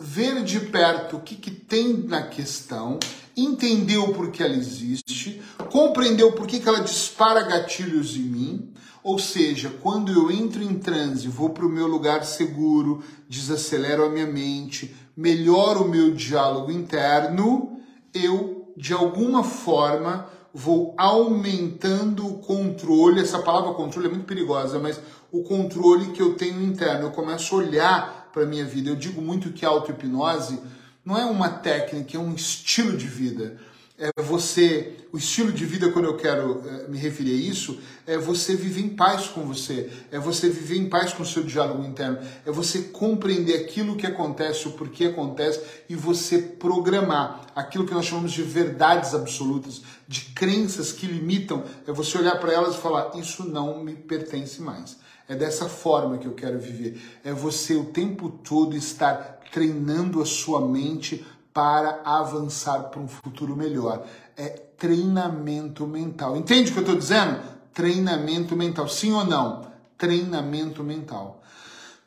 ver de perto o que, que tem na questão, entender o porquê ela existe, compreender o porquê que ela dispara gatilhos em mim, ou seja, quando eu entro em transe, vou para o meu lugar seguro, desacelero a minha mente, melhoro o meu diálogo interno, eu, de alguma forma, vou aumentando o controle. Essa palavra controle é muito perigosa, mas o controle que eu tenho interno. Eu começo a olhar para a minha vida. Eu digo muito que a auto-hipnose não é uma técnica, é um estilo de vida. É você, o estilo de vida, quando eu quero é, me referir a isso, é você viver em paz com você, é você viver em paz com o seu diálogo interno, é você compreender aquilo que acontece, o porquê acontece e você programar aquilo que nós chamamos de verdades absolutas, de crenças que limitam, é você olhar para elas e falar: Isso não me pertence mais. É dessa forma que eu quero viver. É você o tempo todo estar treinando a sua mente para avançar para um futuro melhor. É treinamento mental. Entende o que eu estou dizendo? Treinamento mental. Sim ou não? Treinamento mental.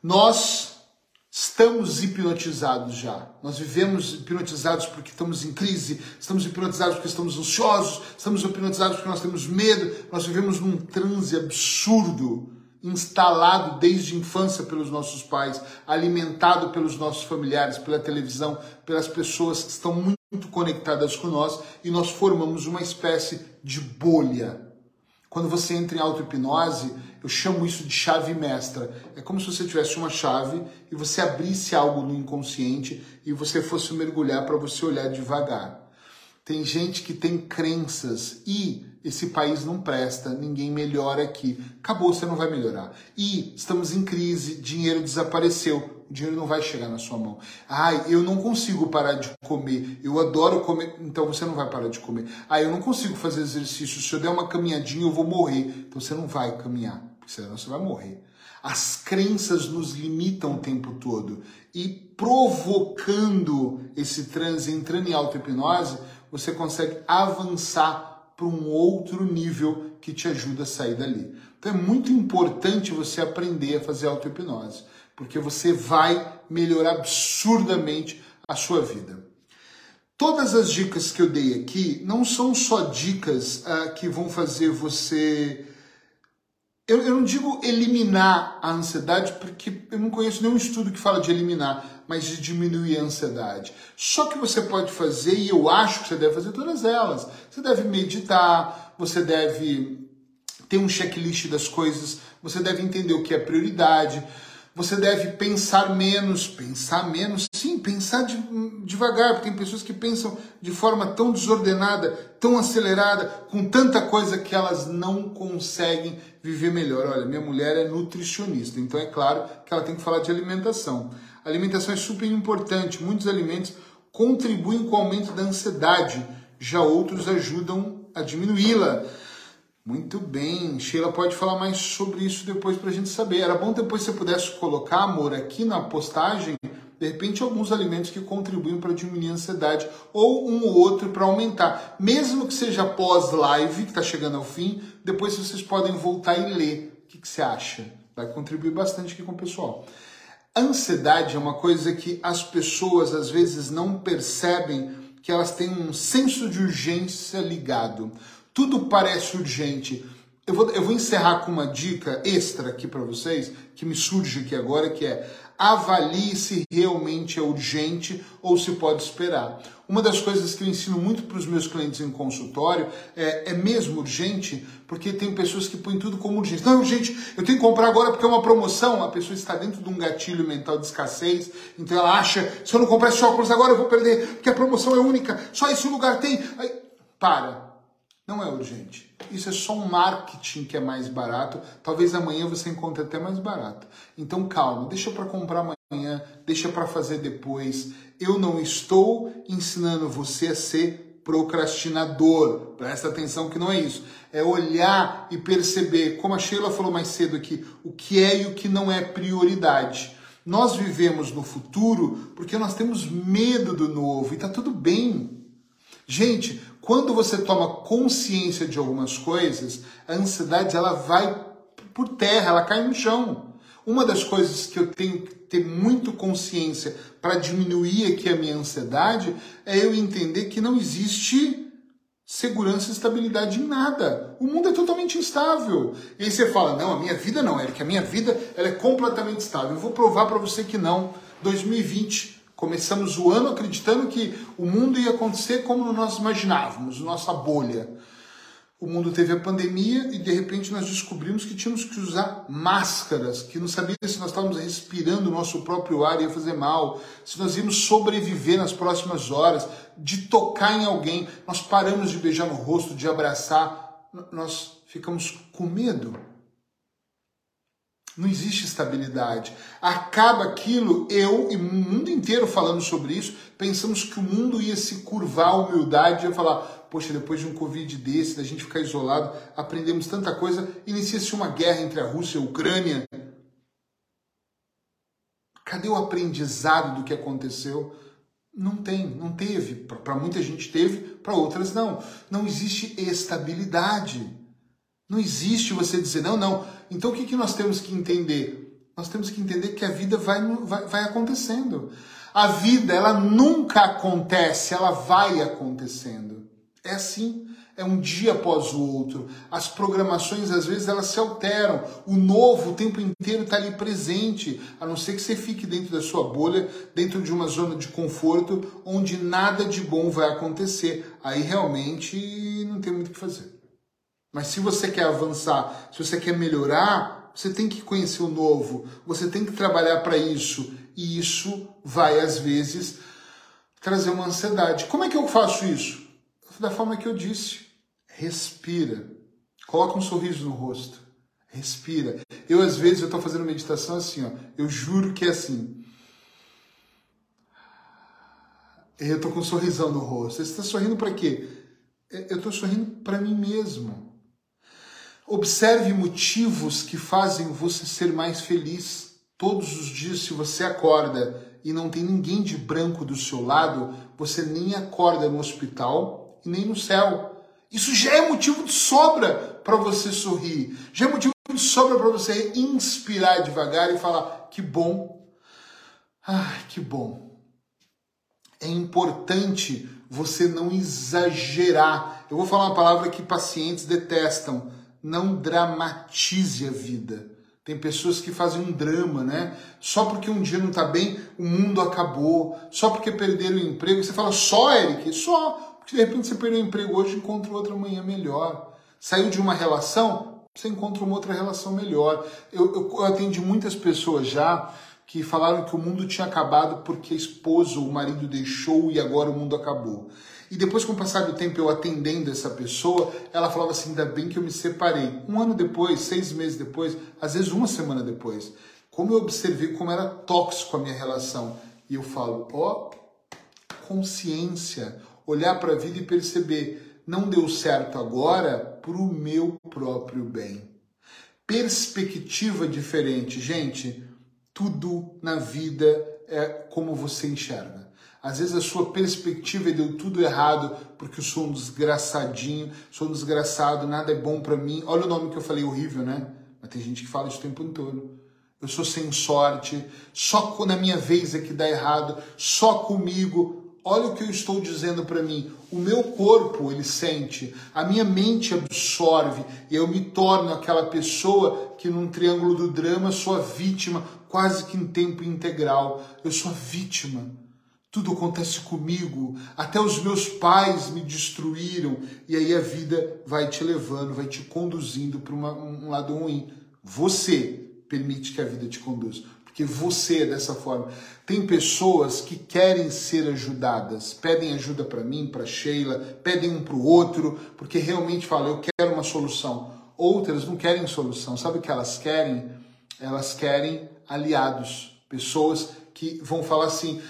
Nós estamos hipnotizados já. Nós vivemos hipnotizados porque estamos em crise, estamos hipnotizados porque estamos ansiosos, estamos hipnotizados porque nós temos medo, nós vivemos num transe absurdo instalado desde a infância pelos nossos pais, alimentado pelos nossos familiares, pela televisão, pelas pessoas que estão muito conectadas com nós e nós formamos uma espécie de bolha. Quando você entra em auto-hipnose, eu chamo isso de chave mestra. É como se você tivesse uma chave e você abrisse algo no inconsciente e você fosse mergulhar para você olhar devagar. Tem gente que tem crenças e esse país não presta, ninguém melhora aqui. Acabou, você não vai melhorar. E estamos em crise, dinheiro desapareceu, o dinheiro não vai chegar na sua mão. Ai, eu não consigo parar de comer, eu adoro comer, então você não vai parar de comer. Ai, eu não consigo fazer exercício, se eu der uma caminhadinha eu vou morrer. Então você não vai caminhar, porque senão você vai morrer. As crenças nos limitam o tempo todo. E provocando esse transe, entrando em auto-hipnose, você consegue avançar para um outro nível que te ajuda a sair dali. Então é muito importante você aprender a fazer auto-hipnose, porque você vai melhorar absurdamente a sua vida. Todas as dicas que eu dei aqui não são só dicas uh, que vão fazer você eu, eu, não digo eliminar a ansiedade, porque eu não conheço nenhum estudo que fala de eliminar, mas de diminuir a ansiedade. Só que você pode fazer, e eu acho que você deve fazer todas elas. Você deve meditar, você deve ter um checklist das coisas, você deve entender o que é prioridade. Você deve pensar menos, pensar menos, sim, pensar de, devagar, porque tem pessoas que pensam de forma tão desordenada, tão acelerada, com tanta coisa que elas não conseguem viver melhor. Olha, minha mulher é nutricionista, então é claro que ela tem que falar de alimentação. A alimentação é super importante, muitos alimentos contribuem com o aumento da ansiedade, já outros ajudam a diminuí-la. Muito bem, Sheila pode falar mais sobre isso depois para a gente saber. Era bom depois você pudesse colocar, amor, aqui na postagem, de repente, alguns alimentos que contribuem para diminuir a ansiedade, ou um ou outro para aumentar. Mesmo que seja pós-live, que está chegando ao fim, depois vocês podem voltar e ler. O que, que você acha? Vai contribuir bastante aqui com o pessoal. Ansiedade é uma coisa que as pessoas às vezes não percebem que elas têm um senso de urgência ligado. Tudo parece urgente. Eu vou, eu vou encerrar com uma dica extra aqui para vocês, que me surge aqui agora, que é avalie se realmente é urgente ou se pode esperar. Uma das coisas que eu ensino muito para os meus clientes em consultório é, é mesmo urgente, porque tem pessoas que põem tudo como urgente. Não, urgente, eu tenho que comprar agora porque é uma promoção. A pessoa está dentro de um gatilho mental de escassez, então ela acha, se eu não comprar esse óculos agora eu vou perder, porque a promoção é única, só esse lugar tem. Aí, para, não é urgente. Isso é só um marketing que é mais barato. Talvez amanhã você encontre até mais barato. Então calma, deixa para comprar amanhã, deixa para fazer depois. Eu não estou ensinando você a ser procrastinador. Presta atenção que não é isso. É olhar e perceber, como a Sheila falou mais cedo aqui, o que é e o que não é prioridade. Nós vivemos no futuro porque nós temos medo do novo e tá tudo bem. Gente, quando você toma consciência de algumas coisas, a ansiedade ela vai por terra, ela cai no chão. Uma das coisas que eu tenho que ter muito consciência para diminuir aqui a minha ansiedade é eu entender que não existe segurança e estabilidade em nada. O mundo é totalmente instável. E aí você fala: "Não, a minha vida não, Eric, a minha vida ela é completamente estável". Eu vou provar para você que não. 2020 Começamos o ano acreditando que o mundo ia acontecer como nós imaginávamos, nossa bolha. O mundo teve a pandemia e de repente nós descobrimos que tínhamos que usar máscaras, que não sabíamos se nós estávamos respirando o nosso próprio ar ia fazer mal, se nós íamos sobreviver nas próximas horas, de tocar em alguém. Nós paramos de beijar no rosto, de abraçar, nós ficamos com medo. Não existe estabilidade. Acaba aquilo, eu e o mundo inteiro falando sobre isso, pensamos que o mundo ia se curvar à humildade, ia falar, poxa, depois de um Covid desse, da gente ficar isolado, aprendemos tanta coisa, inicia-se uma guerra entre a Rússia e a Ucrânia. Cadê o aprendizado do que aconteceu? Não tem, não teve. Para muita gente teve, para outras não. Não existe estabilidade. Não existe você dizer, não, não. Então o que, que nós temos que entender? Nós temos que entender que a vida vai, vai, vai acontecendo. A vida, ela nunca acontece, ela vai acontecendo. É assim, é um dia após o outro. As programações, às vezes, elas se alteram. O novo o tempo inteiro está ali presente, a não ser que você fique dentro da sua bolha, dentro de uma zona de conforto, onde nada de bom vai acontecer. Aí realmente não tem muito o que fazer. Mas se você quer avançar, se você quer melhorar, você tem que conhecer o novo, você tem que trabalhar para isso. E isso vai, às vezes, trazer uma ansiedade. Como é que eu faço isso? Da forma que eu disse. Respira. Coloca um sorriso no rosto. Respira. Eu, às vezes, eu estou fazendo meditação assim, ó. Eu juro que é assim. Eu estou com um sorrisão no rosto. Você está sorrindo para quê? Eu estou sorrindo para mim mesmo. Observe motivos que fazem você ser mais feliz. Todos os dias, se você acorda e não tem ninguém de branco do seu lado, você nem acorda no hospital e nem no céu. Isso já é motivo de sobra para você sorrir. Já é motivo de sobra para você inspirar devagar e falar: que bom. Ai, que bom. É importante você não exagerar. Eu vou falar uma palavra que pacientes detestam não dramatize a vida. Tem pessoas que fazem um drama, né? Só porque um dia não está bem, o mundo acabou. Só porque perderam o emprego. Você fala, só, Eric? Só. Porque de repente você perdeu o emprego hoje e encontra outro amanhã melhor. Saiu de uma relação, você encontra uma outra relação melhor. Eu, eu, eu atendi muitas pessoas já que falaram que o mundo tinha acabado porque a esposa, o marido deixou e agora o mundo acabou. E depois, com o passar do tempo, eu atendendo essa pessoa, ela falava assim: ainda bem que eu me separei. Um ano depois, seis meses depois, às vezes uma semana depois, como eu observei como era tóxico a minha relação. E eu falo: ó, oh, consciência, olhar para a vida e perceber, não deu certo agora para o meu próprio bem. Perspectiva diferente, gente. Tudo na vida é como você enxerga. Às vezes a sua perspectiva deu tudo errado porque eu sou um desgraçadinho, sou um desgraçado, nada é bom para mim. Olha o nome que eu falei horrível, né? Mas tem gente que fala isso o tempo todo. Eu sou sem sorte, só na minha vez é que dá errado, só comigo olha o que eu estou dizendo para mim. O meu corpo ele sente, a minha mente absorve e eu me torno aquela pessoa que num triângulo do drama sou a vítima quase que em tempo integral. Eu sou a vítima. Tudo acontece comigo, até os meus pais me destruíram e aí a vida vai te levando, vai te conduzindo para um lado ruim. Você permite que a vida te conduza porque você é dessa forma. Tem pessoas que querem ser ajudadas, pedem ajuda para mim, para Sheila, pedem um para o outro, porque realmente falam, eu quero uma solução. Outras não querem solução. Sabe o que elas querem? Elas querem aliados, pessoas que vão falar assim: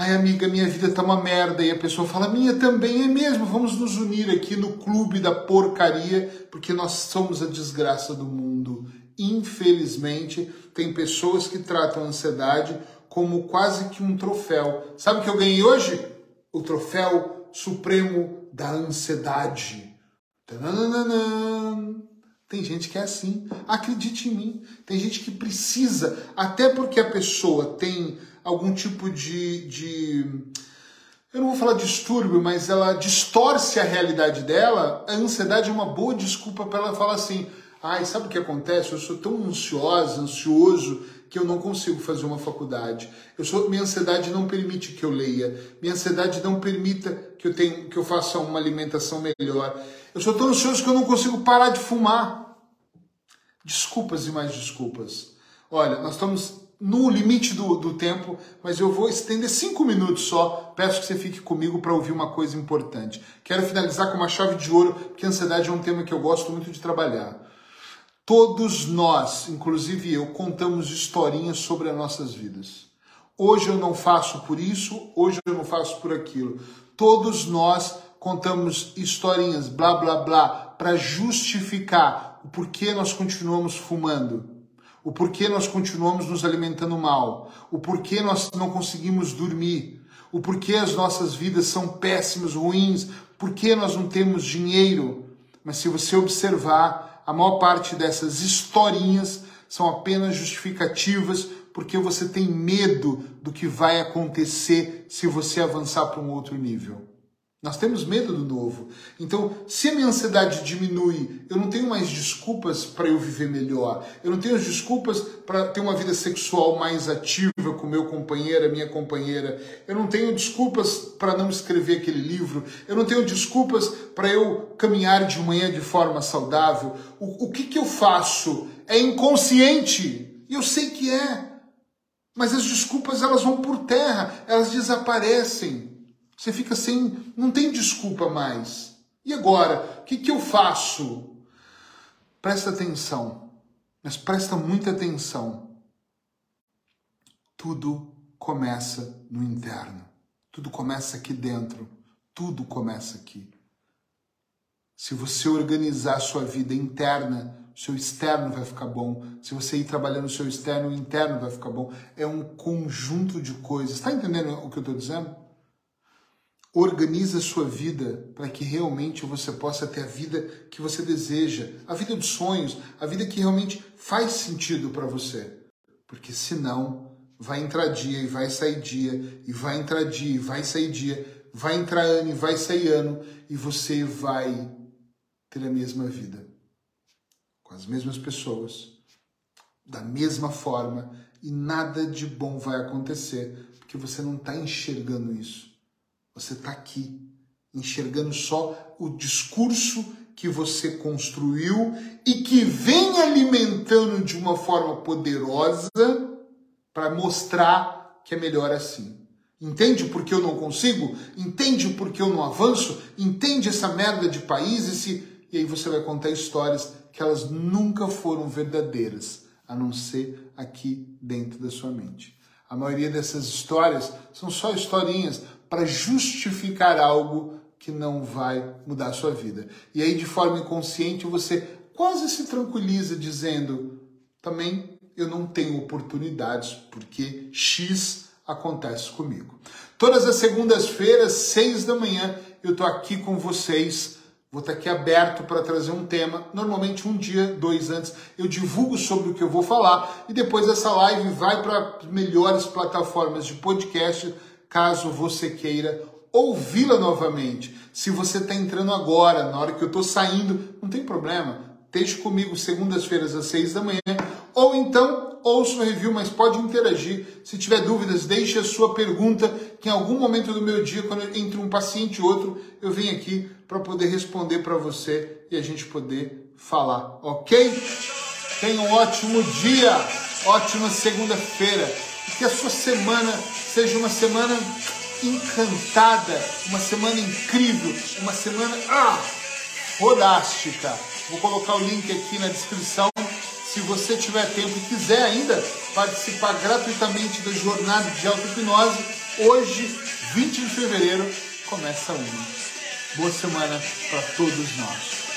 ai amiga, minha vida tá uma merda. E a pessoa fala: minha também é mesmo, vamos nos unir aqui no clube da porcaria, porque nós somos a desgraça do mundo. Infelizmente, tem pessoas que tratam a ansiedade como quase que um troféu. Sabe o que eu ganhei hoje? O troféu supremo da ansiedade. Tem gente que é assim. Acredite em mim. Tem gente que precisa, até porque a pessoa tem algum tipo de, de eu não vou falar distúrbio, mas ela distorce a realidade dela, a ansiedade é uma boa desculpa para ela falar assim: Ai, sabe o que acontece? Eu sou tão ansiosa, ansioso, que eu não consigo fazer uma faculdade. Eu sou, minha ansiedade não permite que eu leia. Minha ansiedade não permita que eu tenha, que eu faça uma alimentação melhor. Eu sou tão ansioso que eu não consigo parar de fumar. Desculpas e mais desculpas. Olha, nós estamos no limite do, do tempo, mas eu vou estender cinco minutos só. Peço que você fique comigo para ouvir uma coisa importante. Quero finalizar com uma chave de ouro, porque ansiedade é um tema que eu gosto muito de trabalhar. Todos nós, inclusive eu, contamos historinhas sobre as nossas vidas. Hoje eu não faço por isso, hoje eu não faço por aquilo. Todos nós contamos historinhas, blá blá blá, para justificar o porquê nós continuamos fumando, o porquê nós continuamos nos alimentando mal, o porquê nós não conseguimos dormir, o porquê as nossas vidas são péssimas, ruins, porquê nós não temos dinheiro. Mas se você observar, a maior parte dessas historinhas são apenas justificativas porque você tem medo do que vai acontecer se você avançar para um outro nível. Nós temos medo do novo. Então, se a minha ansiedade diminui, eu não tenho mais desculpas para eu viver melhor. Eu não tenho desculpas para ter uma vida sexual mais ativa com meu companheiro, minha companheira. Eu não tenho desculpas para não escrever aquele livro. Eu não tenho desculpas para eu caminhar de manhã de forma saudável. O, o que, que eu faço? É inconsciente. E eu sei que é. Mas as desculpas elas vão por terra, elas desaparecem. Você fica sem, não tem desculpa mais. E agora, o que, que eu faço? Presta atenção, mas presta muita atenção. Tudo começa no interno. Tudo começa aqui dentro. Tudo começa aqui. Se você organizar a sua vida interna, seu externo vai ficar bom. Se você ir trabalhando o seu externo, o interno vai ficar bom. É um conjunto de coisas. Está entendendo o que eu estou dizendo? Organize a sua vida para que realmente você possa ter a vida que você deseja, a vida dos sonhos, a vida que realmente faz sentido para você. Porque senão vai entrar dia e vai sair dia, e vai entrar dia e vai sair dia, vai entrar ano e vai sair ano, e você vai ter a mesma vida, com as mesmas pessoas, da mesma forma, e nada de bom vai acontecer, porque você não está enxergando isso. Você está aqui, enxergando só o discurso que você construiu e que vem alimentando de uma forma poderosa para mostrar que é melhor assim. Entende por que eu não consigo? Entende por que eu não avanço? Entende essa merda de país? Esse... E aí você vai contar histórias que elas nunca foram verdadeiras, a não ser aqui dentro da sua mente. A maioria dessas histórias são só historinhas para justificar algo que não vai mudar a sua vida. E aí, de forma inconsciente, você quase se tranquiliza dizendo: também eu não tenho oportunidades, porque X acontece comigo. Todas as segundas-feiras, seis da manhã, eu estou aqui com vocês. Vou estar aqui aberto para trazer um tema. Normalmente um dia, dois antes, eu divulgo sobre o que eu vou falar e depois essa live vai para melhores plataformas de podcast, caso você queira ouvi-la novamente. Se você está entrando agora, na hora que eu estou saindo, não tem problema. Esteja comigo segundas-feiras às seis da manhã. Ou então, ouça o review, mas pode interagir. Se tiver dúvidas, deixe a sua pergunta, que em algum momento do meu dia, quando entre um paciente e outro, eu venho aqui para poder responder para você e a gente poder falar, ok? Tenha um ótimo dia, ótima segunda-feira. Que a sua semana seja uma semana encantada, uma semana incrível, uma semana ah, fodástica. Vou colocar o link aqui na descrição. Se você tiver tempo e quiser ainda participar gratuitamente da jornada de auto-hipnose, hoje, 20 de fevereiro, começa uma. Boa semana para todos nós.